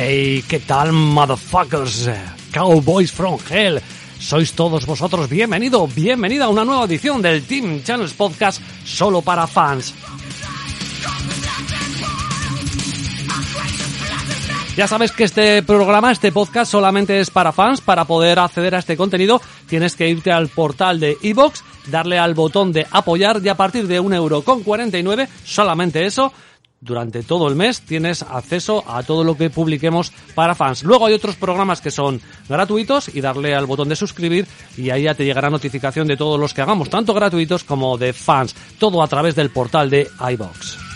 Hey, ¿qué tal, motherfuckers? Cowboys from Hell. Sois todos vosotros bienvenido, bienvenida a una nueva edición del Team Channels Podcast solo para fans. Ya sabes que este programa, este podcast solamente es para fans. Para poder acceder a este contenido tienes que irte al portal de iVoox, darle al botón de apoyar y a partir de un euro con 49, solamente eso, durante todo el mes tienes acceso a todo lo que publiquemos para fans. Luego hay otros programas que son gratuitos y darle al botón de suscribir y ahí ya te llegará notificación de todos los que hagamos, tanto gratuitos como de fans, todo a través del portal de iBox.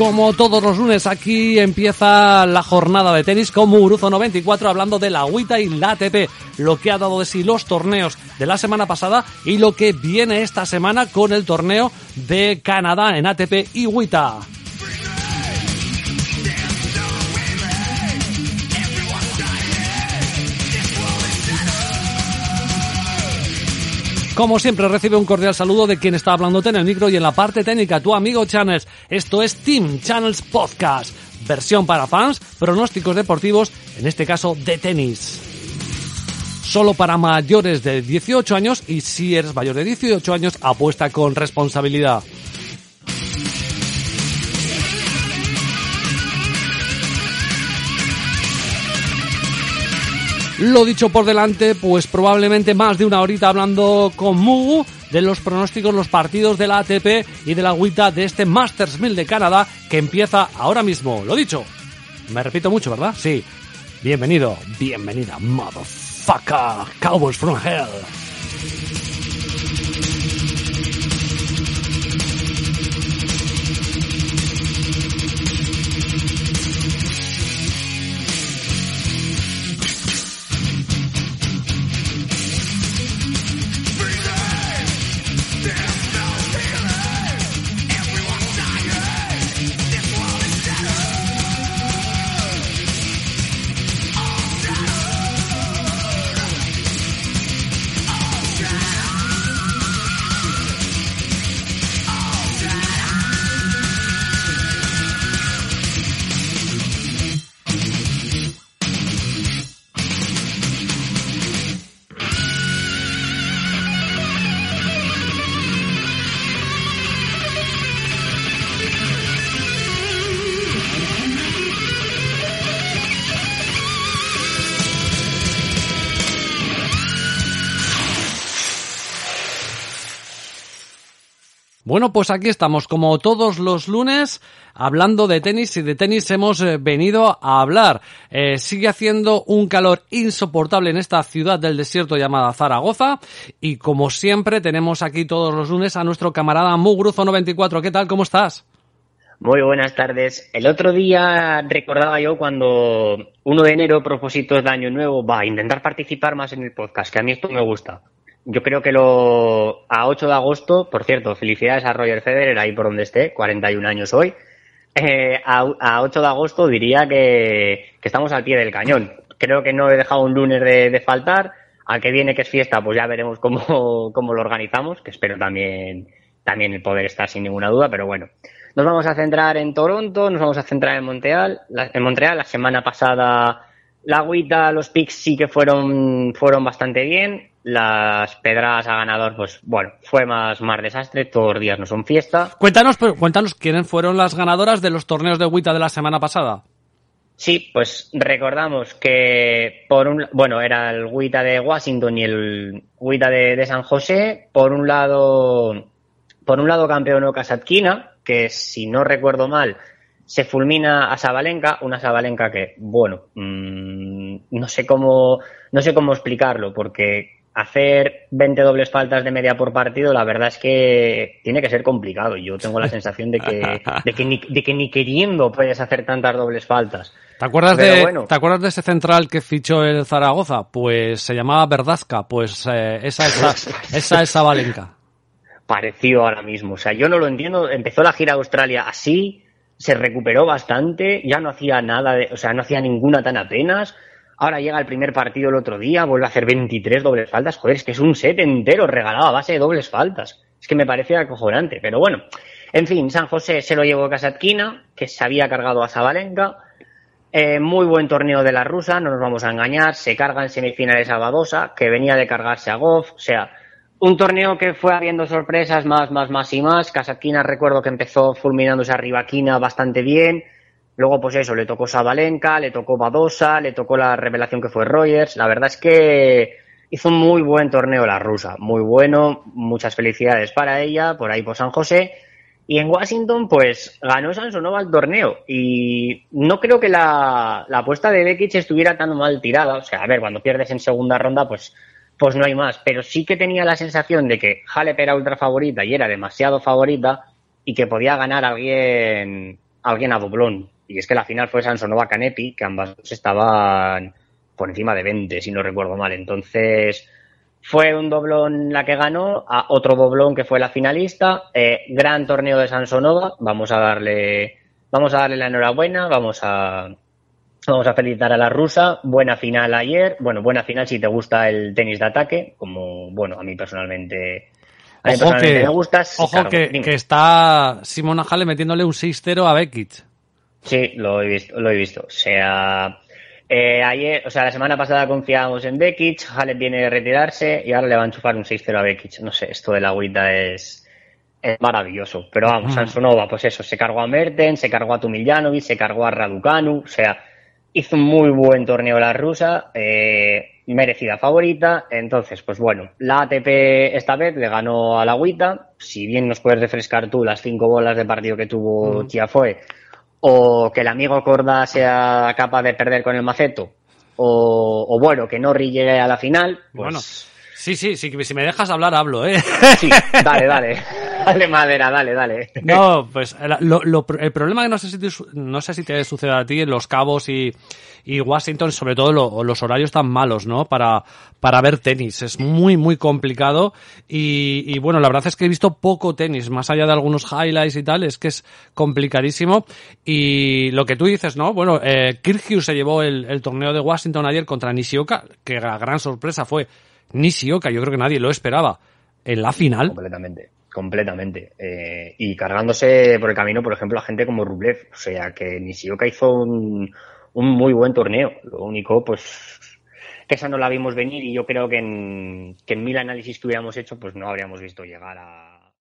Como todos los lunes, aquí empieza la jornada de tenis con Muguruzo 94 hablando de la agüita y la ATP, lo que ha dado de sí los torneos de la semana pasada y lo que viene esta semana con el torneo de Canadá en ATP y WTA. Como siempre, recibe un cordial saludo de quien está hablándote en el micro y en la parte técnica, tu amigo Channels. Esto es Team Channels Podcast, versión para fans, pronósticos deportivos, en este caso de tenis. Solo para mayores de 18 años y si eres mayor de 18 años, apuesta con responsabilidad. Lo dicho por delante, pues probablemente más de una horita hablando con Mugu de los pronósticos, los partidos de la ATP y de la agüita de este Masters 1000 de Canadá que empieza ahora mismo. Lo dicho, me repito mucho, ¿verdad? Sí. Bienvenido, bienvenida, motherfucker, Cowboys from Hell. Bueno, pues aquí estamos, como todos los lunes, hablando de tenis y de tenis hemos eh, venido a hablar. Eh, sigue haciendo un calor insoportable en esta ciudad del desierto llamada Zaragoza y como siempre tenemos aquí todos los lunes a nuestro camarada Mugruzo94. ¿Qué tal? ¿Cómo estás? Muy buenas tardes. El otro día recordaba yo cuando 1 de enero, propósitos de año nuevo, va a intentar participar más en el podcast, que a mí esto me gusta yo creo que lo a 8 de agosto, por cierto, felicidades a Roger Federer ahí por donde esté, 41 años hoy. Eh, a, a, 8 de agosto diría que, que, estamos al pie del cañón. Creo que no he dejado un lunes de, faltar. Al que viene que es fiesta, pues ya veremos cómo, cómo lo organizamos, que espero también, también el poder estar sin ninguna duda, pero bueno. Nos vamos a centrar en Toronto, nos vamos a centrar en Montreal. La, en Montreal, la semana pasada la agüita, los picks sí que fueron, fueron bastante bien las pedradas a ganador, pues bueno, fue más, más desastre, todos los días no son fiesta. Cuéntanos, cuéntanos quiénes fueron las ganadoras de los torneos de Wita de la semana pasada. Sí, pues recordamos que por un bueno era el Guita de Washington y el Guita de, San José. Por un lado, por un lado campeonó Kasatkina, que si no recuerdo mal se fulmina a Sabalenka, una Sabalenka que bueno mm, no sé cómo no sé cómo explicarlo porque hacer 20 dobles faltas de media por partido, la verdad es que tiene que ser complicado. Yo tengo la sensación de que, de que, ni, de que ni queriendo puedes hacer tantas dobles faltas. ¿Te acuerdas, de, ¿Te acuerdas de ese central que fichó el Zaragoza? Pues se llamaba Verdazca, pues eh, esa, esa, esa es. Parecido ahora mismo. O sea, yo no lo entiendo. Empezó la gira a Australia así, se recuperó bastante, ya no hacía nada, de, o sea, no hacía ninguna tan apenas Ahora llega el primer partido el otro día, vuelve a hacer 23 dobles faltas. Joder, es que es un set entero regalado a base de dobles faltas. Es que me parece acojonante. Pero bueno, en fin, San José se lo llevó a Kasatkina, que se había cargado a Zabalenka. Eh, muy buen torneo de la rusa, no nos vamos a engañar. Se carga en semifinales a Badosa, que venía de cargarse a Goff. O sea, un torneo que fue habiendo sorpresas más, más, más y más. Kasatkina recuerdo que empezó fulminándose a Rivaquina bastante bien. Luego, pues eso, le tocó Sabalenka, le tocó Badosa, le tocó la revelación que fue Rogers. La verdad es que hizo un muy buen torneo la rusa, muy bueno, muchas felicidades para ella, por ahí por San José. Y en Washington, pues ganó Sansonova el torneo. Y no creo que la, apuesta de Bekic estuviera tan mal tirada. O sea, a ver, cuando pierdes en segunda ronda, pues, pues no hay más. Pero sí que tenía la sensación de que Halep era ultra favorita y era demasiado favorita y que podía ganar alguien, alguien a doblón. Y es que la final fue Sansonova Canepi, que ambas estaban por encima de 20, si no recuerdo mal. Entonces, fue un doblón la que ganó, a otro doblón que fue la finalista. Eh, gran torneo de Sansonova. Vamos a darle, vamos a darle la enhorabuena, vamos a, vamos a felicitar a la rusa. Buena final ayer. Bueno, buena final si te gusta el tenis de ataque, como, bueno, a mí personalmente. ojo que, me gusta. Ojo que, que, está Simona Hale metiéndole un 6-0 a Bekic. Sí, lo he visto, lo he visto. O sea, eh, ayer, o sea, la semana pasada confiábamos en Bekic, Halep viene a retirarse y ahora le va a enchufar un 6-0 a Bekic. No sé, esto de la agüita es, es maravilloso. Pero vamos, Sansonova, pues eso, se cargó a Merten, se cargó a Tumiljanovic, se cargó a Raducanu, o sea, hizo un muy buen torneo la rusa, eh, merecida favorita. Entonces, pues bueno, la ATP esta vez le ganó a la agüita. Si bien nos puedes refrescar tú las cinco bolas de partido que tuvo Tiafoe, o que el amigo Corda sea capaz de perder con el maceto, o, bueno, que Norri llegue a la final. Pues bueno, sí, sí, sí, si me dejas hablar, hablo, ¿eh? Sí, dale, dale. Dale madera, dale, dale. No, pues el problema que no sé si te, no sé si te sucede a ti en Los Cabos y, y Washington, sobre todo los horarios tan malos, ¿no? Para, para ver tenis. Es muy, muy complicado. Y, y, bueno, la verdad es que he visto poco tenis, más allá de algunos highlights y tal, es que es complicadísimo. Y lo que tú dices, ¿no? Bueno, eh, se llevó el, el torneo de Washington ayer contra Nishioka, que la gran sorpresa fue Nishioka, yo creo que nadie lo esperaba en la final. Completamente completamente. Eh, y cargándose por el camino, por ejemplo, a gente como Rublev. O sea, que Nishioka hizo un, un muy buen torneo. Lo único, pues, que esa no la vimos venir y yo creo que en, que en mil análisis que hubiéramos hecho, pues no habríamos visto llegar a...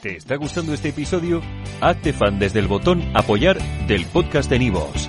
¿Te está gustando este episodio? Hazte fan desde el botón apoyar del podcast de Nivos.